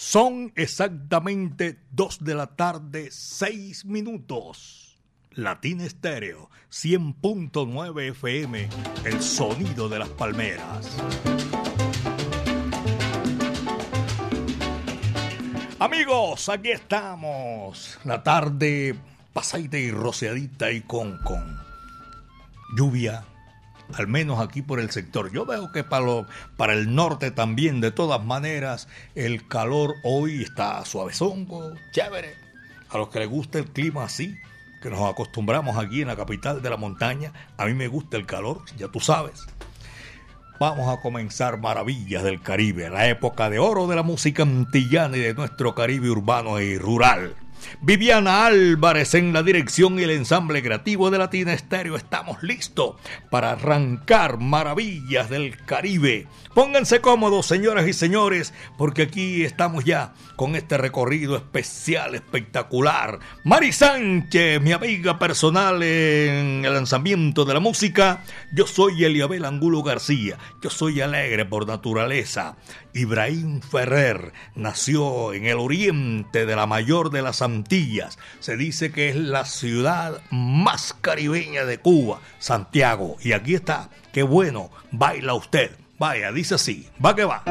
Son exactamente 2 de la tarde, 6 minutos. Latina Estéreo, 100.9 FM, el sonido de las palmeras. Amigos, aquí estamos. La tarde pasadita y rociadita y con, con lluvia, al menos aquí por el sector. Yo veo que para, para el norte también, de todas maneras, el calor hoy está suavezongo, chévere. A los que les gusta el clima así, que nos acostumbramos aquí en la capital de la montaña, a mí me gusta el calor, ya tú sabes. Vamos a comenzar Maravillas del Caribe, la época de oro de la música antillana y de nuestro Caribe urbano y rural. Viviana Álvarez en la dirección y el ensamble creativo de Latina Estéreo. Estamos listos para arrancar maravillas del Caribe. Pónganse cómodos, señoras y señores, porque aquí estamos ya con este recorrido especial, espectacular. Mari Sánchez, mi amiga personal en el lanzamiento de la música. Yo soy Eliabel Angulo García. Yo soy alegre por naturaleza. Ibrahim Ferrer nació en el oriente de la mayor de las Se dice que es la ciudad más caribeña de Cuba, Santiago. Y aquí está. Qué bueno, baila usted. Vaya, dice así. Va que va.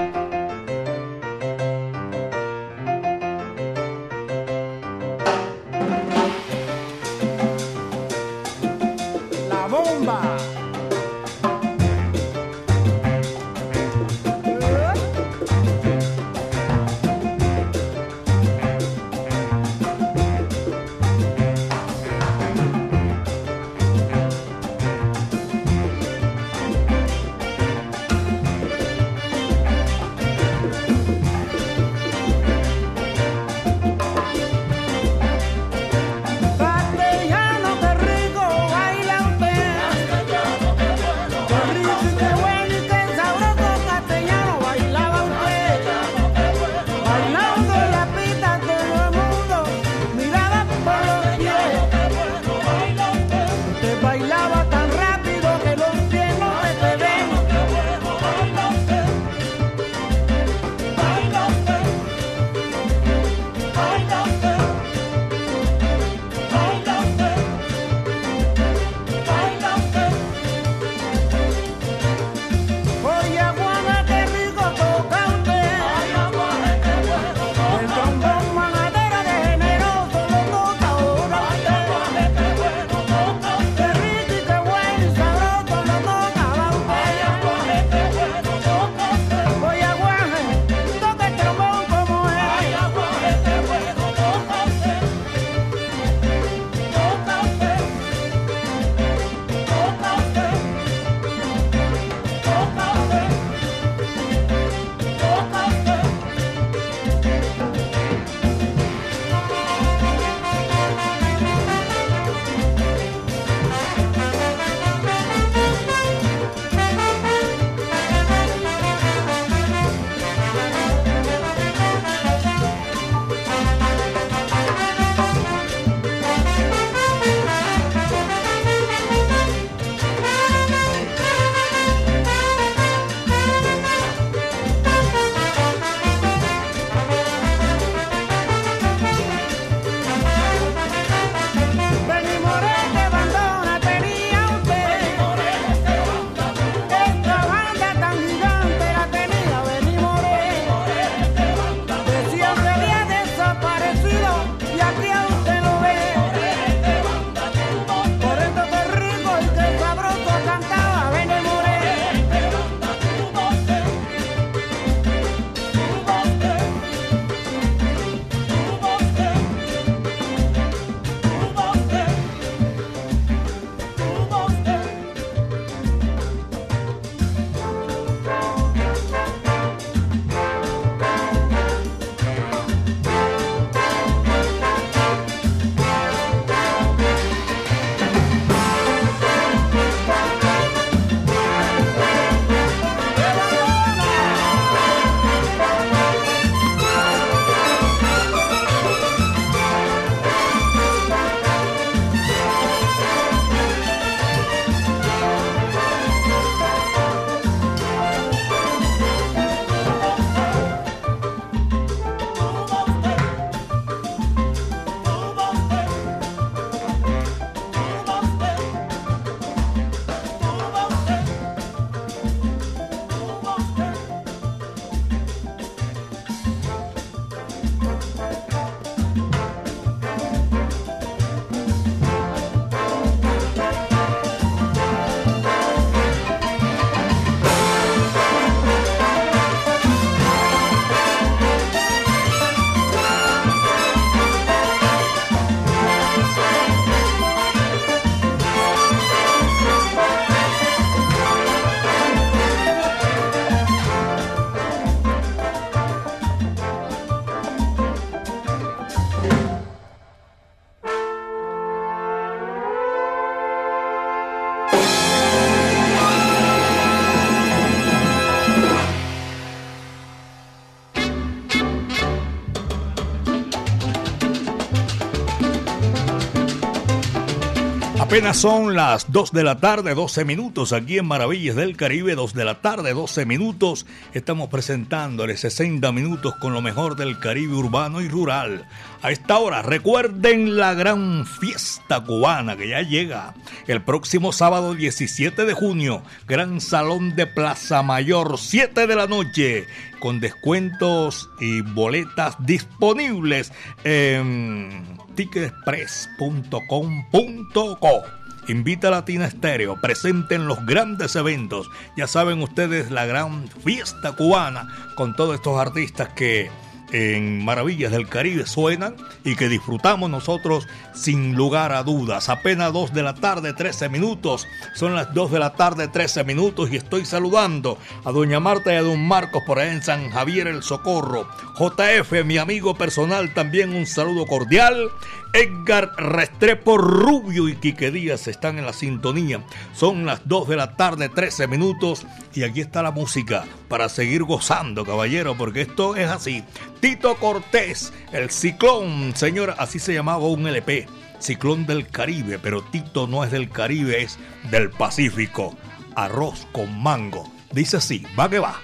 Son las 2 de la tarde, 12 minutos, aquí en Maravillas del Caribe, 2 de la tarde, 12 minutos. Estamos presentándole 60 minutos con lo mejor del Caribe urbano y rural. A esta hora, recuerden la gran fiesta cubana que ya llega el próximo sábado 17 de junio, Gran Salón de Plaza Mayor, 7 de la noche, con descuentos y boletas disponibles en ticketexpress.com.co. Invita a Latina Estéreo, presenten los grandes eventos. Ya saben ustedes la gran fiesta cubana con todos estos artistas que en Maravillas del Caribe suenan y que disfrutamos nosotros sin lugar a dudas. Apenas 2 de la tarde, 13 minutos. Son las 2 de la tarde, 13 minutos y estoy saludando a doña Marta y a don Marcos por ahí en San Javier el Socorro. JF, mi amigo personal, también un saludo cordial. Edgar Restrepo Rubio y Quique Díaz están en la sintonía. Son las 2 de la tarde, 13 minutos. Y aquí está la música para seguir gozando, caballero, porque esto es así. Tito Cortés, el ciclón, señora, así se llamaba un LP. Ciclón del Caribe, pero Tito no es del Caribe, es del Pacífico. Arroz con mango. Dice así, va que va.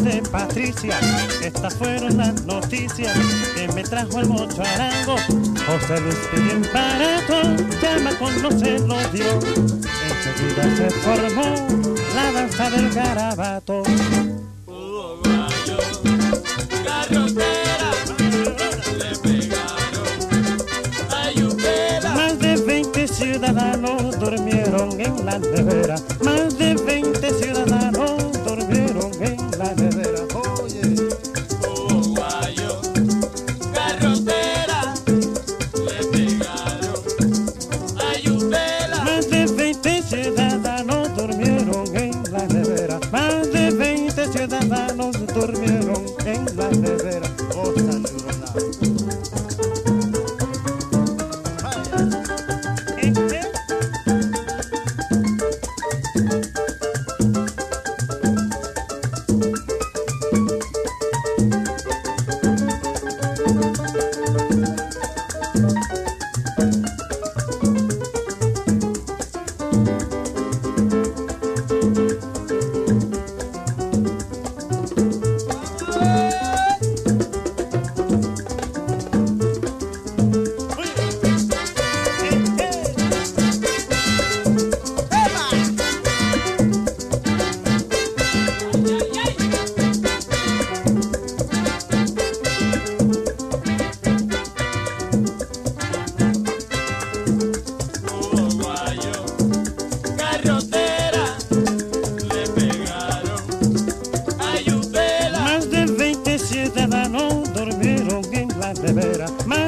De Patricia. Estas fueron las noticias que me trajo el mocho arango. José Luis bien barato, llama con no se lo dio. Enseguida se formó la danza del garabato. Más de 20 ciudadanos durmieron en la nevera. De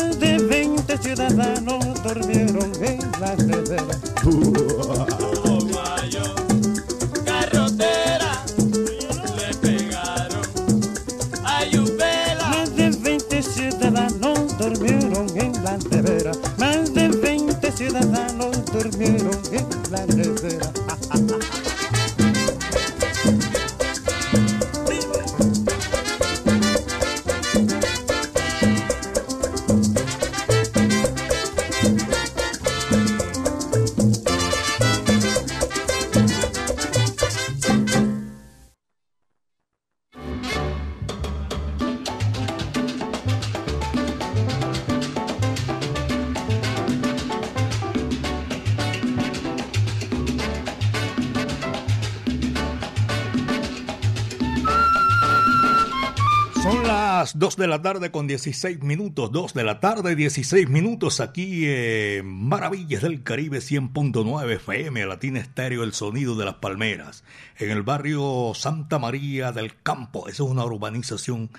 la tarde con 16 minutos, 2 de la tarde 16 minutos aquí en Maravillas del Caribe 100.9 FM, Latina Estéreo, el sonido de las palmeras, en el barrio Santa María del Campo, esa es una urbanización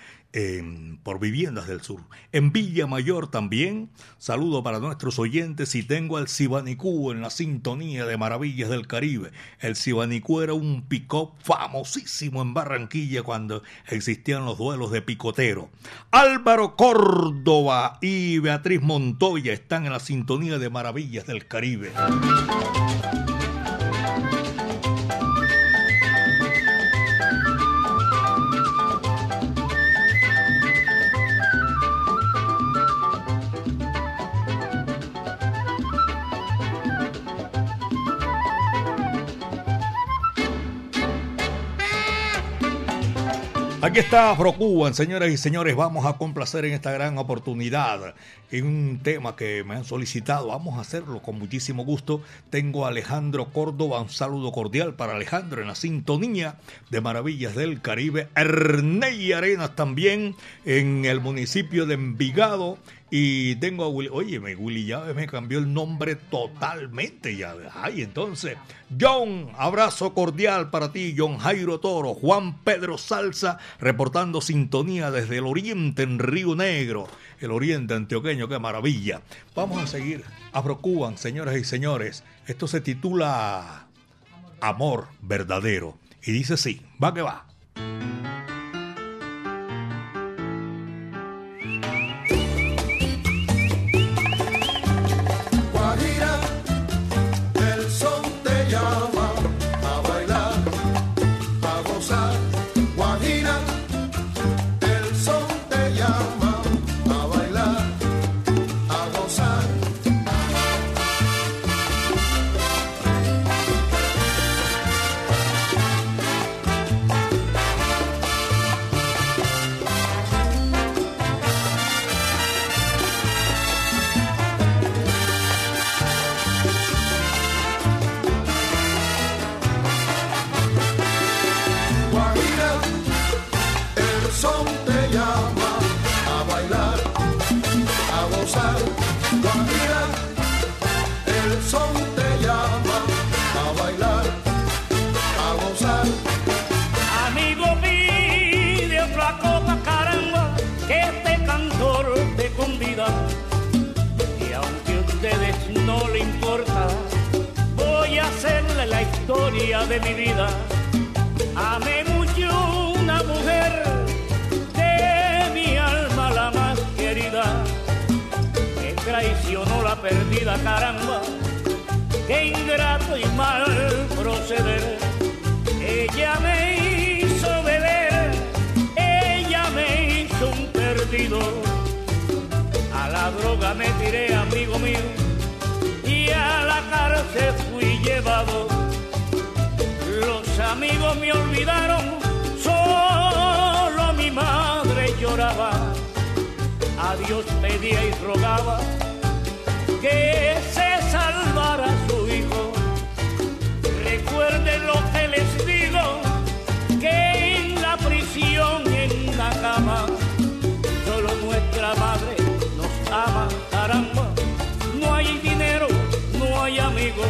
por Viviendas del Sur. En Villa Mayor también, saludo para nuestros oyentes y tengo al Cibanicú en la sintonía de Maravillas del Caribe. El Cibanicú era un pick-up famosísimo en Barranquilla cuando existían los duelos de picotero. Álvaro Córdoba y Beatriz Montoya están en la sintonía de Maravillas del Caribe. Aquí está Afrocuban, señoras y señores. Vamos a complacer en esta gran oportunidad en un tema que me han solicitado. Vamos a hacerlo con muchísimo gusto. Tengo a Alejandro Córdoba. Un saludo cordial para Alejandro en la sintonía de Maravillas del Caribe. Erney Arenas también en el municipio de Envigado. Y tengo a Willy, oye, Willy Llaves me cambió el nombre totalmente, ya. Ay, entonces, John, abrazo cordial para ti, John Jairo Toro, Juan Pedro Salsa, reportando sintonía desde el oriente en Río Negro, el oriente antioqueño, qué maravilla. Vamos a seguir, Afrocuban, señoras y señores. Esto se titula Amor Verdadero. Y dice sí, va que va. Mi vida. Amé mucho una mujer de mi alma la más querida. Me traicionó la perdida caramba, qué ingrato y mal proceder. Ella me hizo beber, ella me hizo un perdido. A la droga me tiré, amigo mío, y a la cárcel fui llevado amigos me olvidaron, solo mi madre lloraba. A Dios pedía y rogaba que se salvara su hijo. Recuerden lo que les digo, que en la prisión, en la cama, solo nuestra madre nos ama, caramba. No hay dinero, no hay amigos,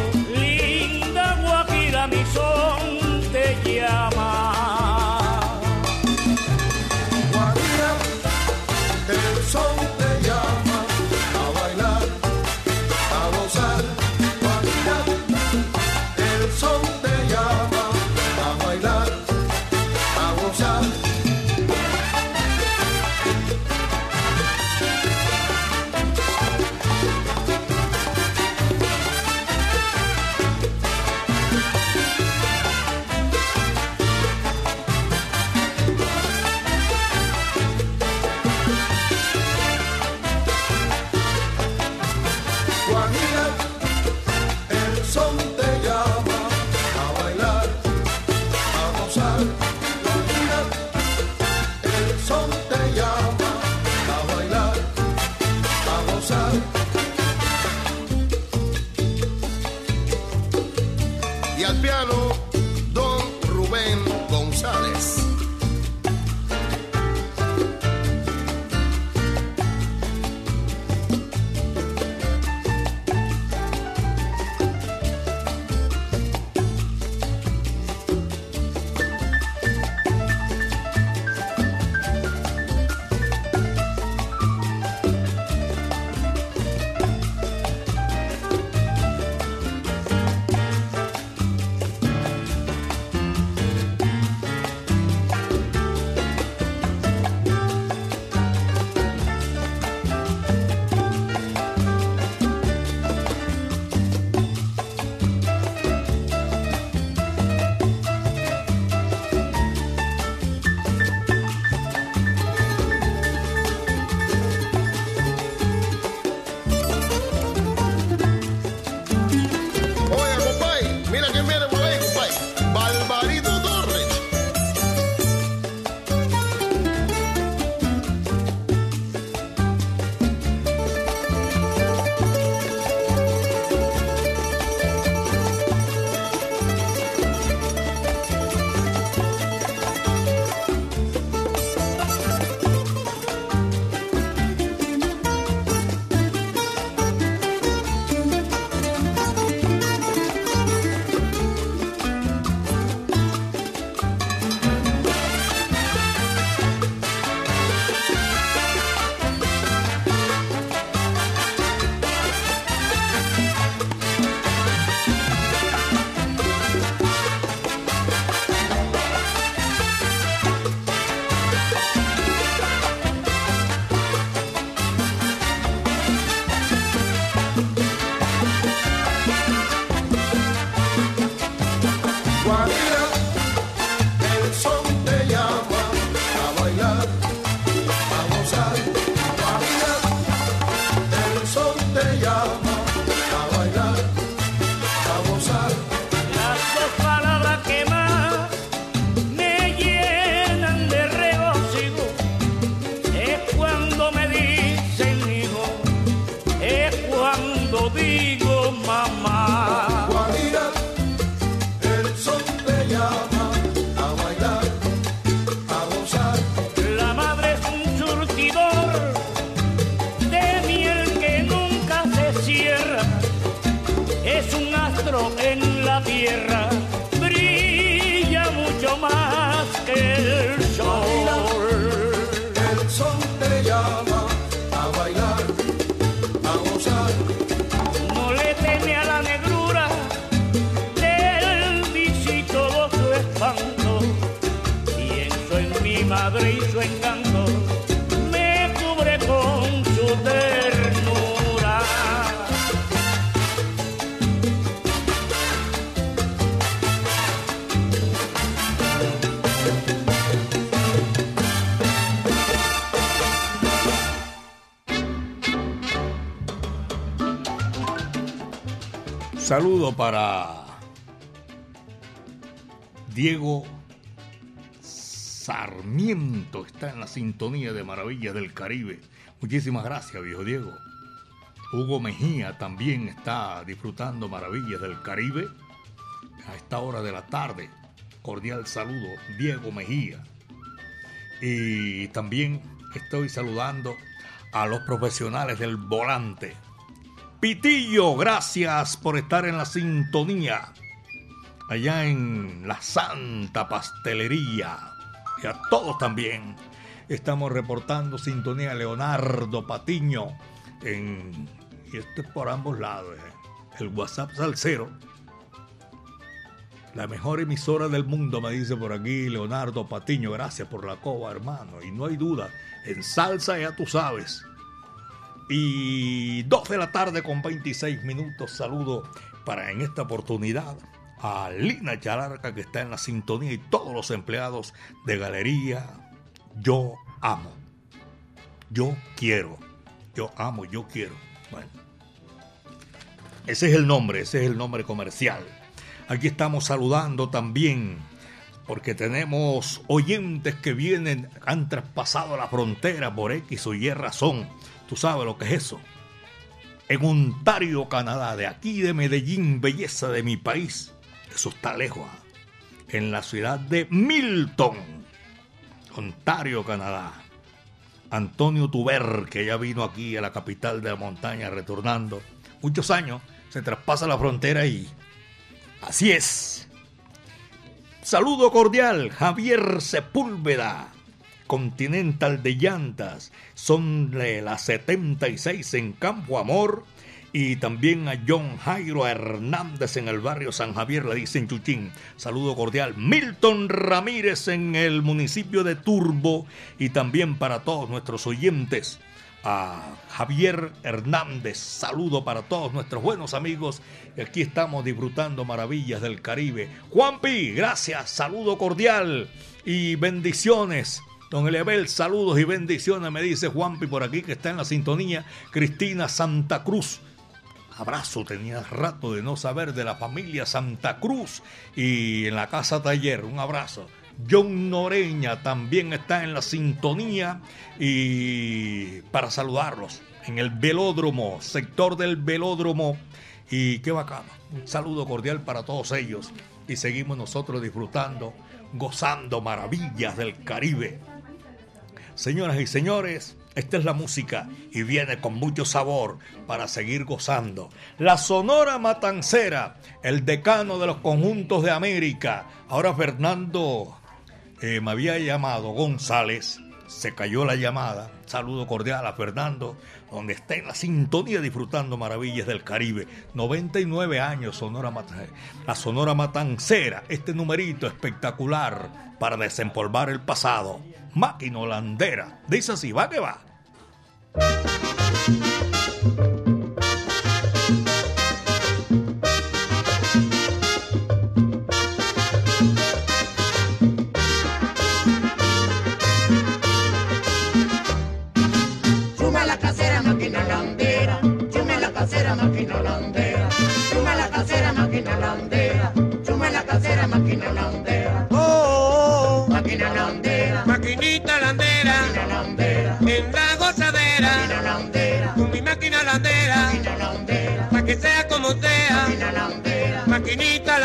Saludo para Diego Sarmiento, está en la sintonía de Maravillas del Caribe. Muchísimas gracias, viejo Diego. Hugo Mejía también está disfrutando Maravillas del Caribe a esta hora de la tarde. Cordial saludo, Diego Mejía. Y también estoy saludando a los profesionales del volante. Pitillo, gracias por estar en la sintonía. Allá en la Santa Pastelería. Y a todos también. Estamos reportando sintonía Leonardo Patiño. En, y esto es por ambos lados. eh. El WhatsApp Salcero. La mejor emisora del mundo, me dice por aquí Leonardo Patiño. Gracias por la coba, hermano. Y no hay duda. En salsa ya tú sabes. Y 2 de la tarde con 26 minutos. Saludo para en esta oportunidad a Lina Chalarca que está en la sintonía y todos los empleados de Galería Yo Amo. Yo quiero. Yo amo, yo quiero. Bueno. Ese es el nombre, ese es el nombre comercial. Aquí estamos saludando también porque tenemos oyentes que vienen, han traspasado la frontera por X o Y razón. Tú sabes lo que es eso. En Ontario, Canadá, de aquí de Medellín, belleza de mi país. Eso está lejos. ¿ah? En la ciudad de Milton, Ontario, Canadá. Antonio Tuber, que ya vino aquí a la capital de la montaña retornando. Muchos años, se traspasa la frontera y así es. Saludo cordial, Javier Sepúlveda, Continental de Llantas, son las 76 en Campo Amor y también a John Jairo Hernández en el barrio San Javier, le dicen Chuchín. Saludo cordial. Milton Ramírez en el municipio de Turbo y también para todos nuestros oyentes. A Javier Hernández, saludo para todos nuestros buenos amigos. Aquí estamos disfrutando maravillas del Caribe. Juanpi, gracias, saludo cordial y bendiciones. Don Elebel, saludos y bendiciones, me dice Juanpi por aquí que está en la sintonía. Cristina Santa Cruz, abrazo, tenía rato de no saber de la familia Santa Cruz y en la casa taller, un abrazo. John Noreña también está en la sintonía y para saludarlos en el velódromo, sector del velódromo y qué bacano. Un saludo cordial para todos ellos y seguimos nosotros disfrutando, gozando maravillas del Caribe. Señoras y señores, esta es la música y viene con mucho sabor para seguir gozando. La Sonora Matancera, el decano de los conjuntos de América. Ahora Fernando eh, me había llamado González, se cayó la llamada. Saludo cordial a Fernando, donde está en la sintonía disfrutando maravillas del Caribe. 99 años Sonora Matancera. La Sonora Matancera, este numerito espectacular para desempolvar el pasado. Máquina holandera. Dice así, va que va. Sea como sea, maquinita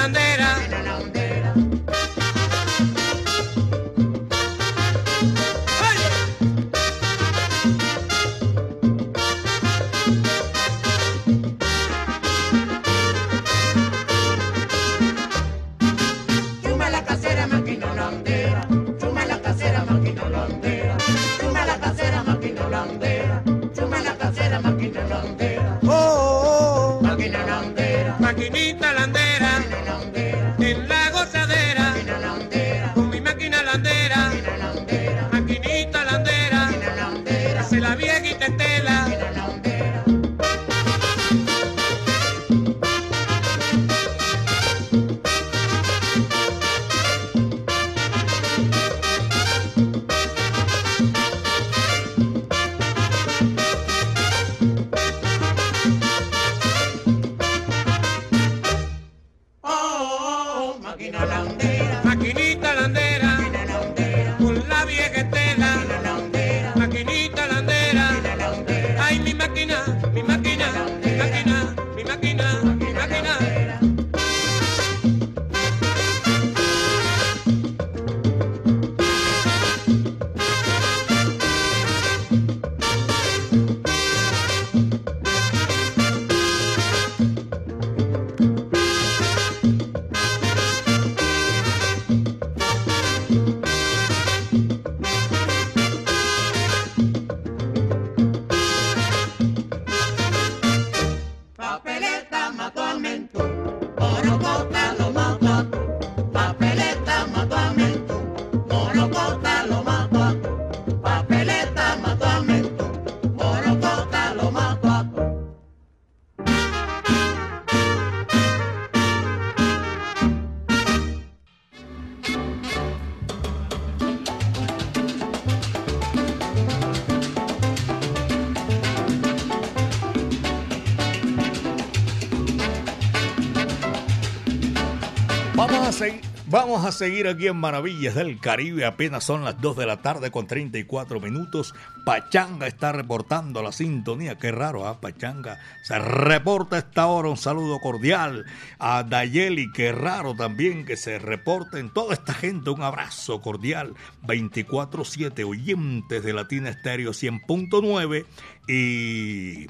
vamos a seguir aquí en Maravillas del Caribe. Apenas son las 2 de la tarde con 34 minutos. Pachanga está reportando la sintonía. Qué raro, ¿ah? Pachanga se reporta a esta hora. Un saludo cordial a Dayeli. Qué raro también que se reporten toda esta gente. Un abrazo cordial. 24-7 oyentes de Latina Estéreo 100.9 y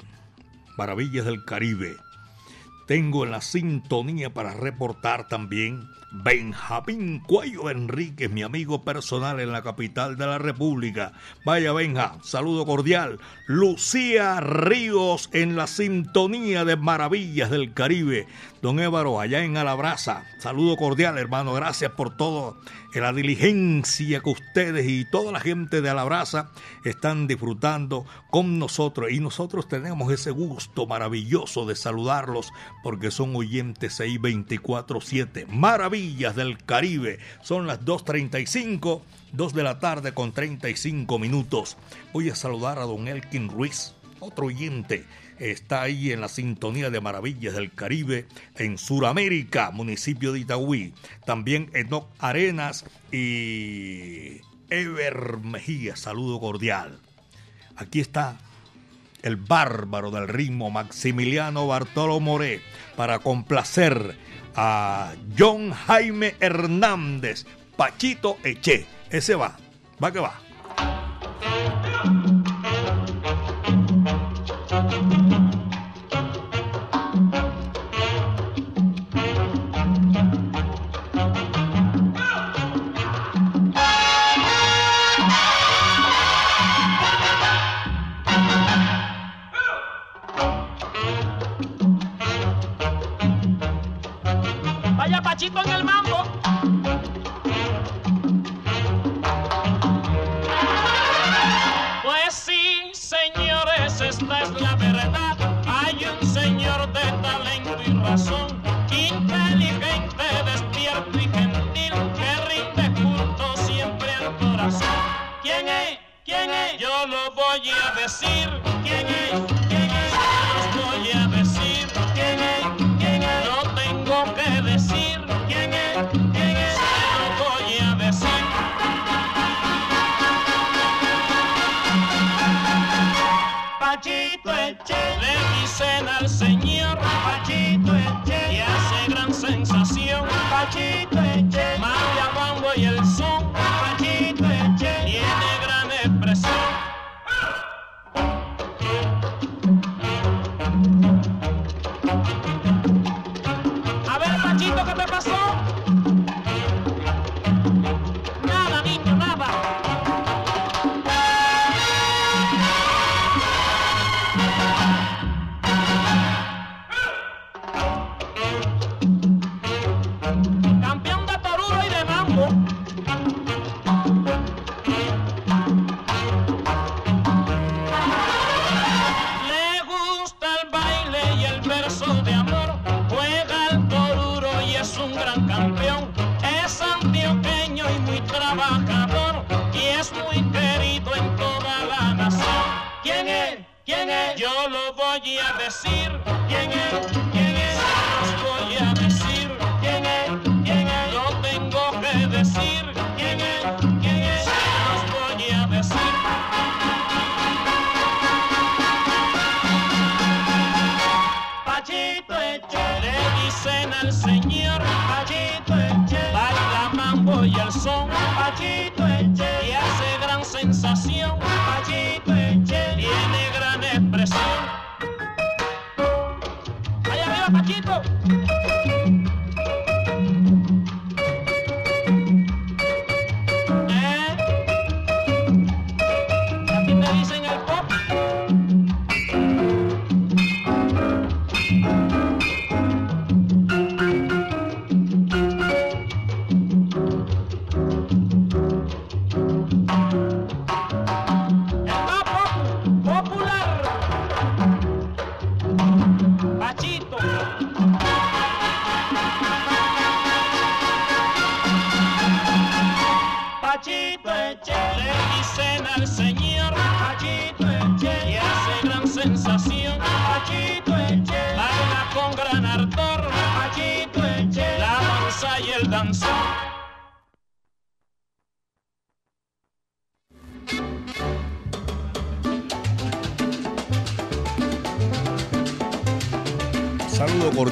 Maravillas del Caribe. Tengo en la sintonía para reportar también Benjamín Cuello Enríquez, mi amigo personal en la capital de la República. Vaya Benja, saludo cordial. Lucía Ríos en la sintonía de Maravillas del Caribe. Don Évaro, allá en Alabraza. Saludo cordial, hermano. Gracias por todo la diligencia que ustedes y toda la gente de Alabraza están disfrutando con nosotros. Y nosotros tenemos ese gusto maravilloso de saludarlos porque son oyentes ahí 24-7. Maravillas del Caribe. Son las 2.35, 2 de la tarde con 35 minutos. Voy a saludar a don Elkin Ruiz, otro oyente está ahí en la sintonía de Maravillas del Caribe en Suramérica, municipio de Itagüí. También Enoc Arenas y Ever Mejía, saludo cordial. Aquí está el bárbaro del ritmo Maximiliano Bartolo Moré para complacer a John Jaime Hernández, Pachito Eche. Ese va, va que va.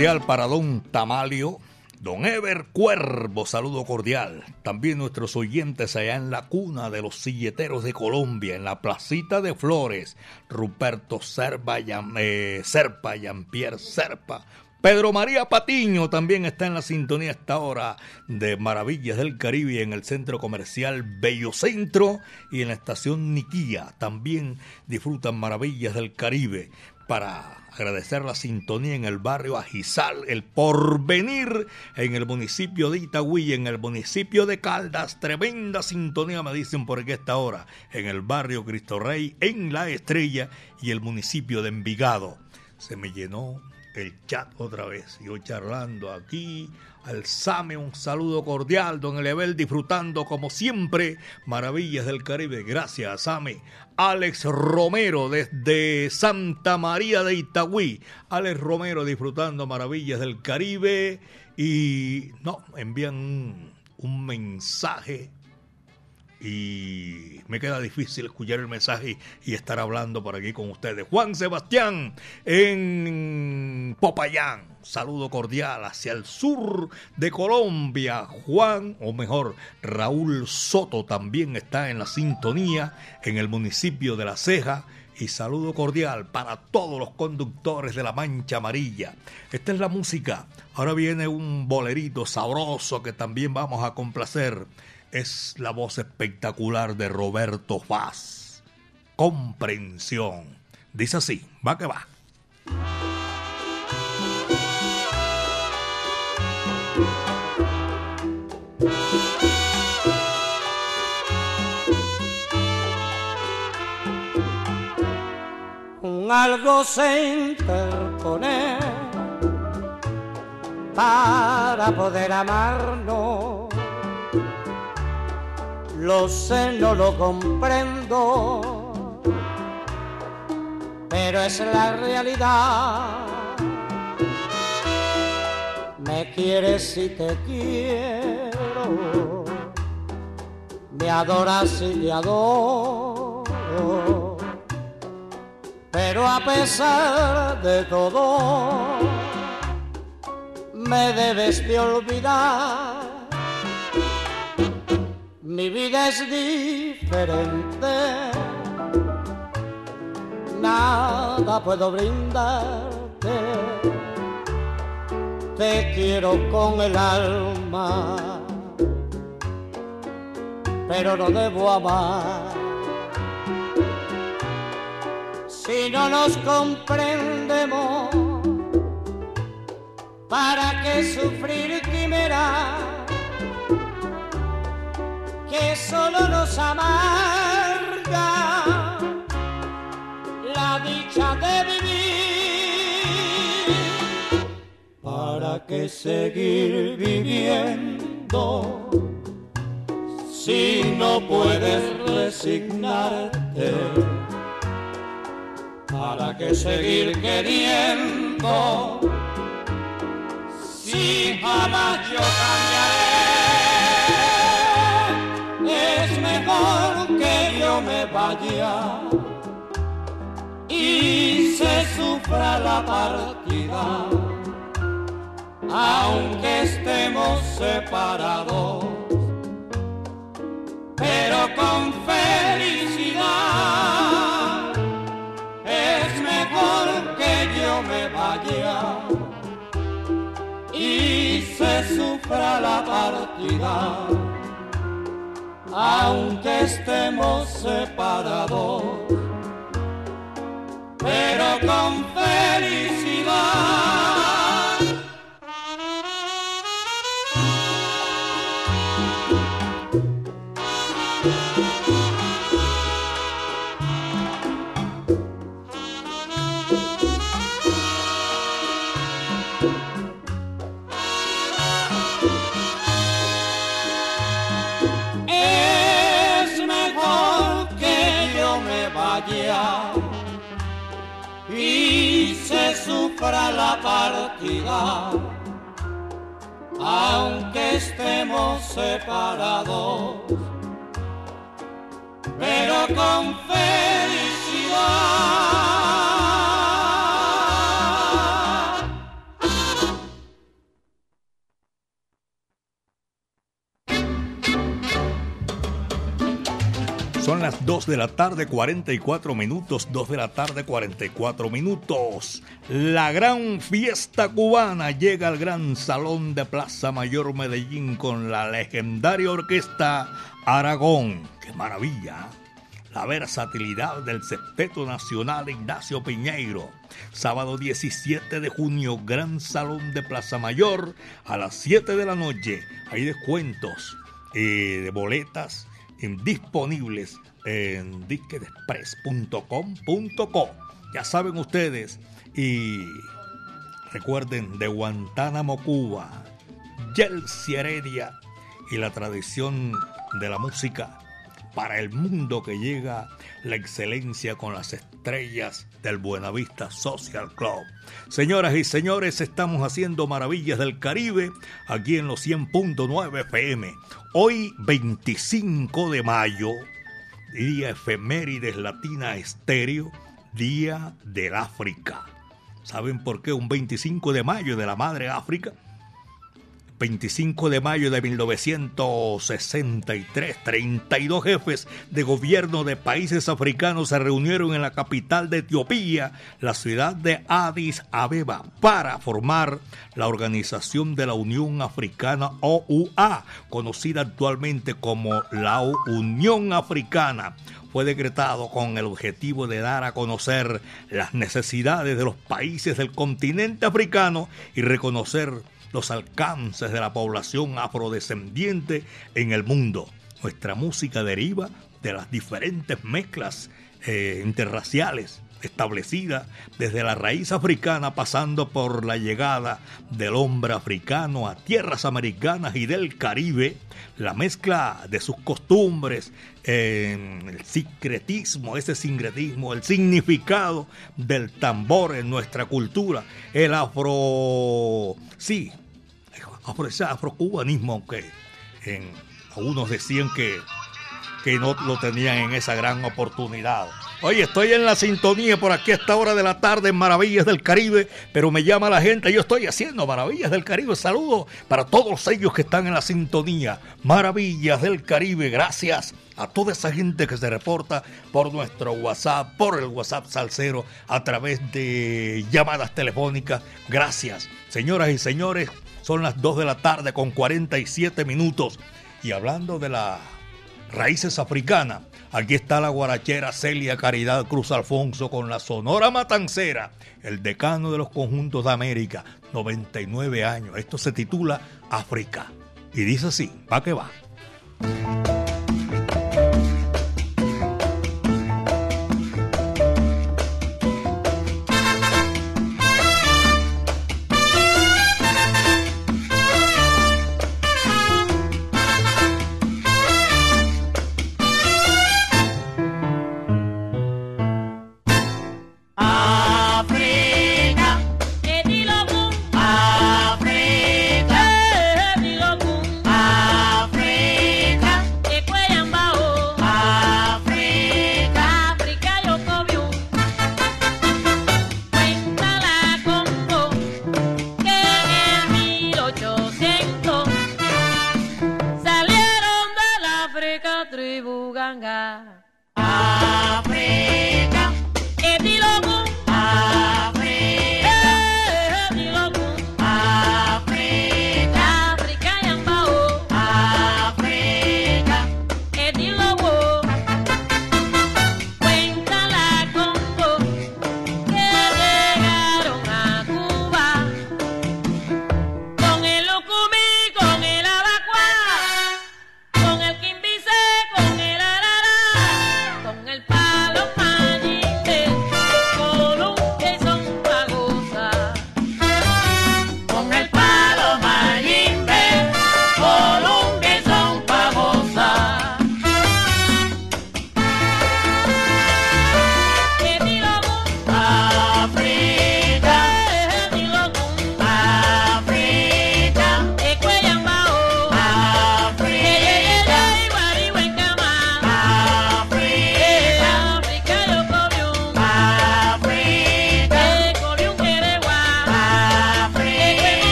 Cordial para don Tamalio, don Ever Cuervo, saludo cordial. También nuestros oyentes allá en la cuna de los silleteros de Colombia, en la placita de Flores, Ruperto Serpa, eh, Serpa, Jean-Pierre Serpa. Pedro María Patiño también está en la sintonía esta hora de Maravillas del Caribe en el centro comercial Bello Centro y en la estación Niquía. También disfrutan Maravillas del Caribe para agradecer la sintonía en el barrio Ajizal, el porvenir en el municipio de Itagüí, en el municipio de Caldas. Tremenda sintonía, me dicen por aquí esta hora, en el barrio Cristo Rey, en La Estrella y el municipio de Envigado. Se me llenó el chat otra vez. Yo charlando aquí, al Same un saludo cordial, don Elebel disfrutando como siempre maravillas del Caribe. Gracias, Same. Alex Romero desde Santa María de Itagüí. Alex Romero disfrutando maravillas del Caribe y no, envían un, un mensaje y me queda difícil escuchar el mensaje y estar hablando por aquí con ustedes. Juan Sebastián en Popayán, saludo cordial hacia el sur de Colombia. Juan, o mejor, Raúl Soto también está en la sintonía en el municipio de La Ceja. Y saludo cordial para todos los conductores de la Mancha Amarilla. Esta es la música. Ahora viene un bolerito sabroso que también vamos a complacer es la voz espectacular de Roberto Faz. Comprensión. Dice así, va que va. Algo se interpone para poder amarnos lo sé, no lo comprendo, pero es la realidad. Me quieres y te quiero, me adoras y te adoro, pero a pesar de todo, me debes de olvidar. Mi vida es diferente, nada puedo brindarte, te quiero con el alma, pero no debo amar. Si no nos comprendemos, ¿para qué sufrir quimera? que solo nos amarga la dicha de vivir. ¿Para qué seguir viviendo si no puedes resignarte? ¿Para qué seguir queriendo si jamás yo cambiaré? que yo me vaya y se sufra la partida, aunque estemos separados, pero con felicidad me vaya y se sufra la partida aunque estemos separados, pero con felicidad. Aunque estemos separados, pero con Son las 2 de la tarde, 44 minutos. 2 de la tarde, 44 minutos. La gran fiesta cubana llega al gran salón de Plaza Mayor Medellín con la legendaria orquesta Aragón. ¡Qué maravilla! La versatilidad del Septeto Nacional Ignacio Piñeiro. Sábado 17 de junio, Gran Salón de Plaza Mayor a las 7 de la noche. Hay descuentos eh, de boletas disponibles en disquedexpress.com.co. Ya saben ustedes. Y recuerden de Guantánamo, Cuba, Yelsi Heredia y la tradición de la música para el mundo que llega la excelencia con las estrellas del Buenavista Social Club. Señoras y señores, estamos haciendo maravillas del Caribe aquí en los 100.9 FM. Hoy 25 de mayo, día efemérides latina estéreo, día del África. ¿Saben por qué un 25 de mayo de la Madre África? 25 de mayo de 1963, 32 jefes de gobierno de países africanos se reunieron en la capital de Etiopía, la ciudad de Addis Abeba, para formar la Organización de la Unión Africana OUA, conocida actualmente como la Unión Africana. Fue decretado con el objetivo de dar a conocer las necesidades de los países del continente africano y reconocer los alcances de la población afrodescendiente en el mundo. Nuestra música deriva de las diferentes mezclas eh, interraciales establecida desde la raíz africana pasando por la llegada del hombre africano a tierras americanas y del Caribe, la mezcla de sus costumbres, el sincretismo, ese sincretismo, el significado del tambor en nuestra cultura, el afro, sí, afro, ese afrocubanismo, en, algunos decían que, que no lo tenían en esa gran oportunidad. Oye, estoy en la sintonía por aquí a esta hora de la tarde en Maravillas del Caribe, pero me llama la gente, yo estoy haciendo Maravillas del Caribe. Saludos para todos ellos que están en la sintonía. Maravillas del Caribe, gracias a toda esa gente que se reporta por nuestro WhatsApp, por el WhatsApp Salcero, a través de llamadas telefónicas. Gracias, señoras y señores. Son las 2 de la tarde con 47 minutos. Y hablando de las raíces africanas, Aquí está la guarachera Celia Caridad Cruz Alfonso con la Sonora Matancera, el decano de los conjuntos de América, 99 años. Esto se titula África. Y dice así, va que va.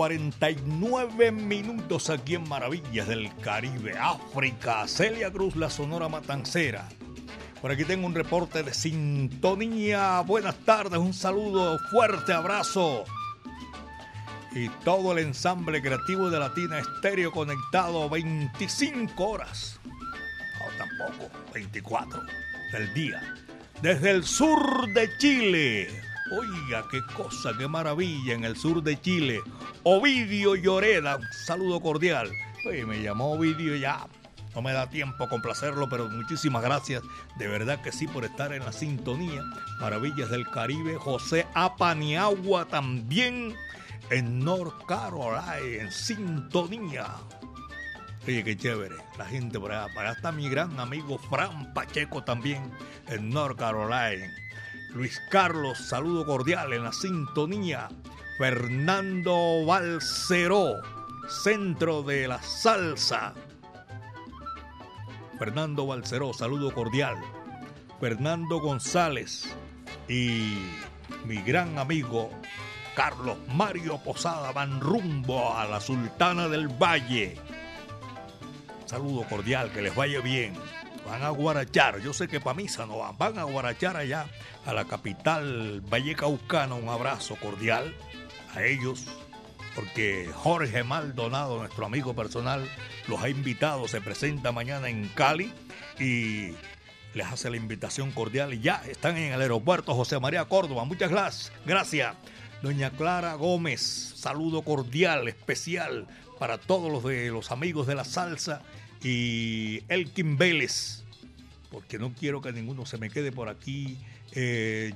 49 minutos aquí en Maravillas del Caribe, África. Celia Cruz, la Sonora Matancera. Por aquí tengo un reporte de sintonía. Buenas tardes, un saludo, fuerte abrazo. Y todo el ensamble creativo de Latina Estéreo conectado 25 horas. No, tampoco, 24 del día. Desde el sur de Chile Oiga, qué cosa, qué maravilla en el sur de Chile. Ovidio Lloreda, un saludo cordial. Oye, me llamó Ovidio ya. No me da tiempo a complacerlo, pero muchísimas gracias. De verdad que sí por estar en la sintonía. Maravillas del Caribe. José Apaniagua también en North Carolina, en sintonía. Oye, qué chévere. La gente por allá. Para allá está mi gran amigo Fran Pacheco también en North Carolina. Luis Carlos, saludo cordial en la sintonía. Fernando Balceró, centro de la salsa. Fernando Balceró, saludo cordial. Fernando González y mi gran amigo Carlos Mario Posada van rumbo a la Sultana del Valle. Saludo cordial, que les vaya bien. Van a guarachar, yo sé que para misa no van, van a guarachar allá a la capital vallecaucana un abrazo cordial a ellos, porque Jorge Maldonado, nuestro amigo personal, los ha invitado, se presenta mañana en Cali y les hace la invitación cordial y ya están en el aeropuerto José María Córdoba. Muchas gracias. Gracias. Doña Clara Gómez, saludo cordial, especial para todos los de los amigos de la salsa y Elkin Vélez, porque no quiero que ninguno se me quede por aquí eh,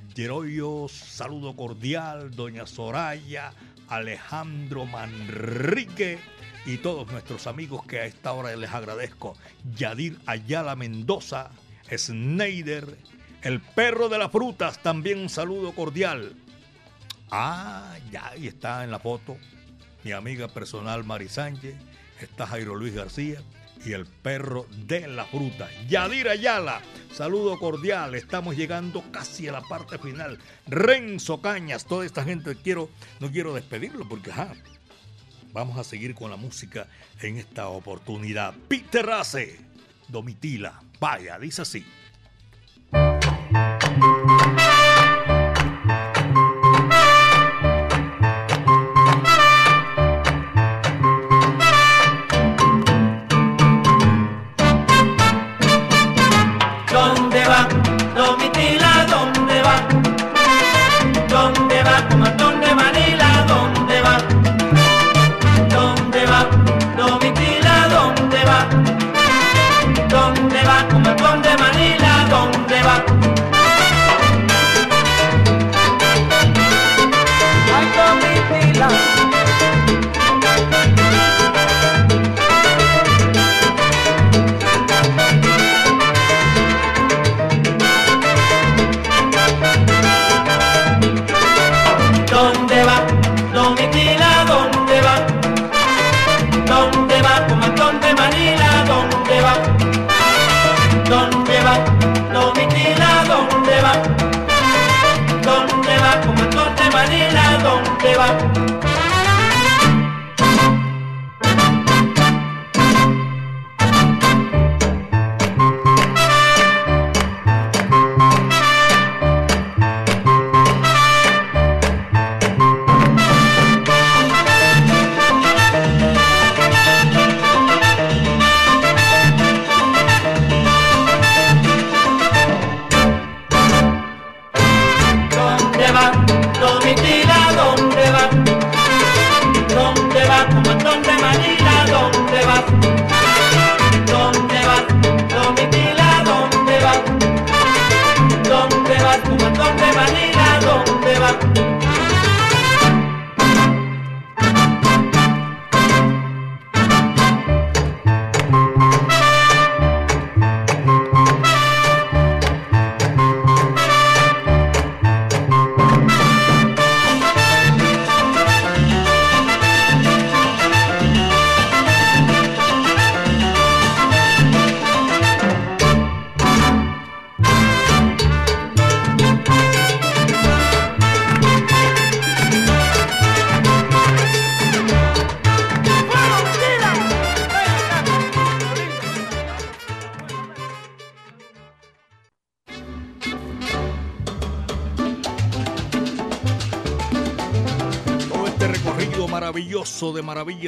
saludo cordial, doña Soraya, Alejandro Manrique y todos nuestros amigos que a esta hora les agradezco. Yadir Ayala Mendoza, Snyder, el perro de las frutas, también un saludo cordial. Ah, ya ahí está en la foto mi amiga personal Mari Sánchez, está Jairo Luis García y el perro de la fruta. Yadira Ayala, saludo cordial, estamos llegando casi a la parte final. Renzo Cañas, toda esta gente, quiero, no quiero despedirlo porque vamos a seguir con la música en esta oportunidad. Peter Race, Domitila, vaya, dice así.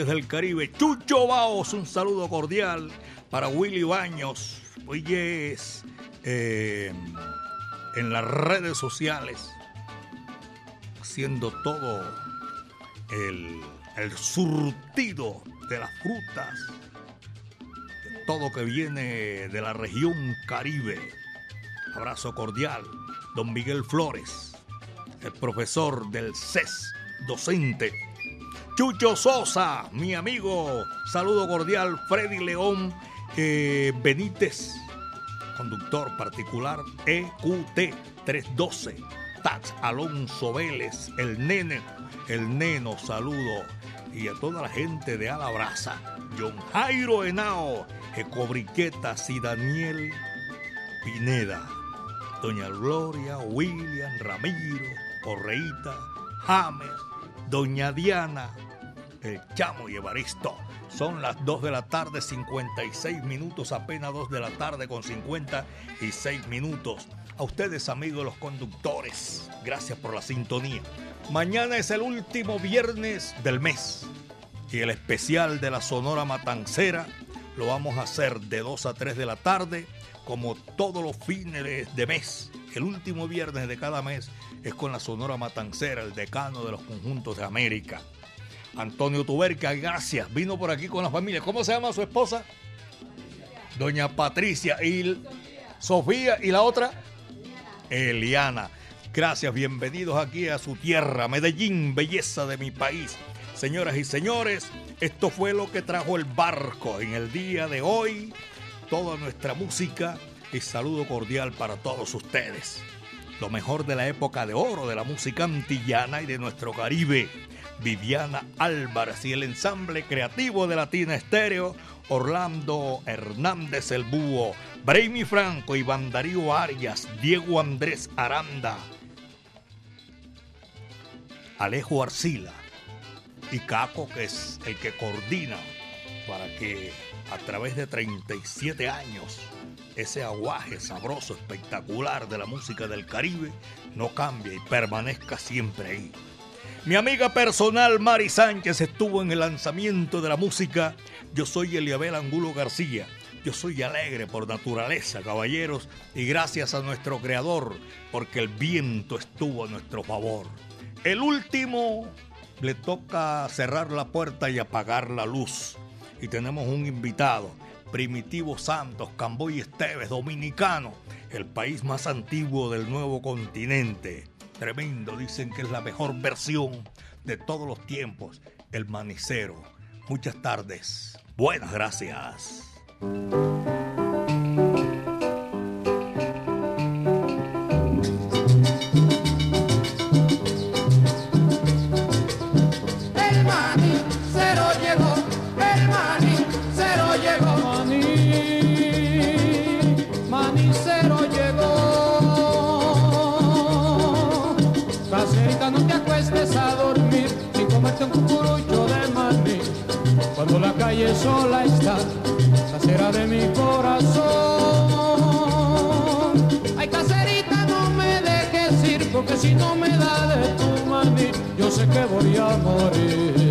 De Maravillas del Caribe, Chucho Baos, un saludo cordial para Willy Baños. Hoy es eh, en las redes sociales, haciendo todo el, el surtido de las frutas, de todo que viene de la región Caribe. Abrazo cordial, don Miguel Flores, el profesor del CES, docente. Chucho Sosa, mi amigo, saludo cordial, Freddy León eh, Benítez, conductor particular EQT 312, Tax Alonso Vélez, el nene, el neno, saludo, y a toda la gente de Alabraza, John Jairo Henao, Ecobriquetas y Daniel Pineda, Doña Gloria, William, Ramiro, Correita, James, Doña Diana, el Chamo y Evaristo. Son las 2 de la tarde, 56 minutos, apenas 2 de la tarde con 56 minutos. A ustedes, amigos los conductores, gracias por la sintonía. Mañana es el último viernes del mes y el especial de la Sonora Matancera lo vamos a hacer de 2 a 3 de la tarde, como todos los fines de mes. El último viernes de cada mes es con la Sonora Matancera, el decano de los conjuntos de América. Antonio Tuberca, gracias. Vino por aquí con la familia. ¿Cómo se llama su esposa? Doña Patricia y Sofía y la otra, Eliana. Gracias, bienvenidos aquí a su tierra, Medellín, belleza de mi país. Señoras y señores, esto fue lo que trajo el barco en el día de hoy. Toda nuestra música y saludo cordial para todos ustedes. Lo mejor de la época de oro de la música antillana y de nuestro Caribe. Viviana Álvarez y el ensamble creativo de Latina Estéreo, Orlando Hernández el Búho, Brainy Franco, y Darío Arias, Diego Andrés Aranda, Alejo Arcila y Caco, que es el que coordina para que a través de 37 años ese aguaje sabroso, espectacular de la música del Caribe no cambie y permanezca siempre ahí. Mi amiga personal Mari Sánchez estuvo en el lanzamiento de la música. Yo soy Eliabel Angulo García. Yo soy alegre por naturaleza, caballeros, y gracias a nuestro creador, porque el viento estuvo a nuestro favor. El último le toca cerrar la puerta y apagar la luz. Y tenemos un invitado, Primitivo Santos, Camboy Esteves, dominicano, el país más antiguo del nuevo continente. Tremendo, dicen que es la mejor versión de todos los tiempos, el manicero. Muchas tardes. Buenas gracias. Calle sola está, casera de mi corazón. Ay, caserita, no me dejes ir, porque si no me da de tu maní, yo sé que voy a morir.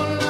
alone.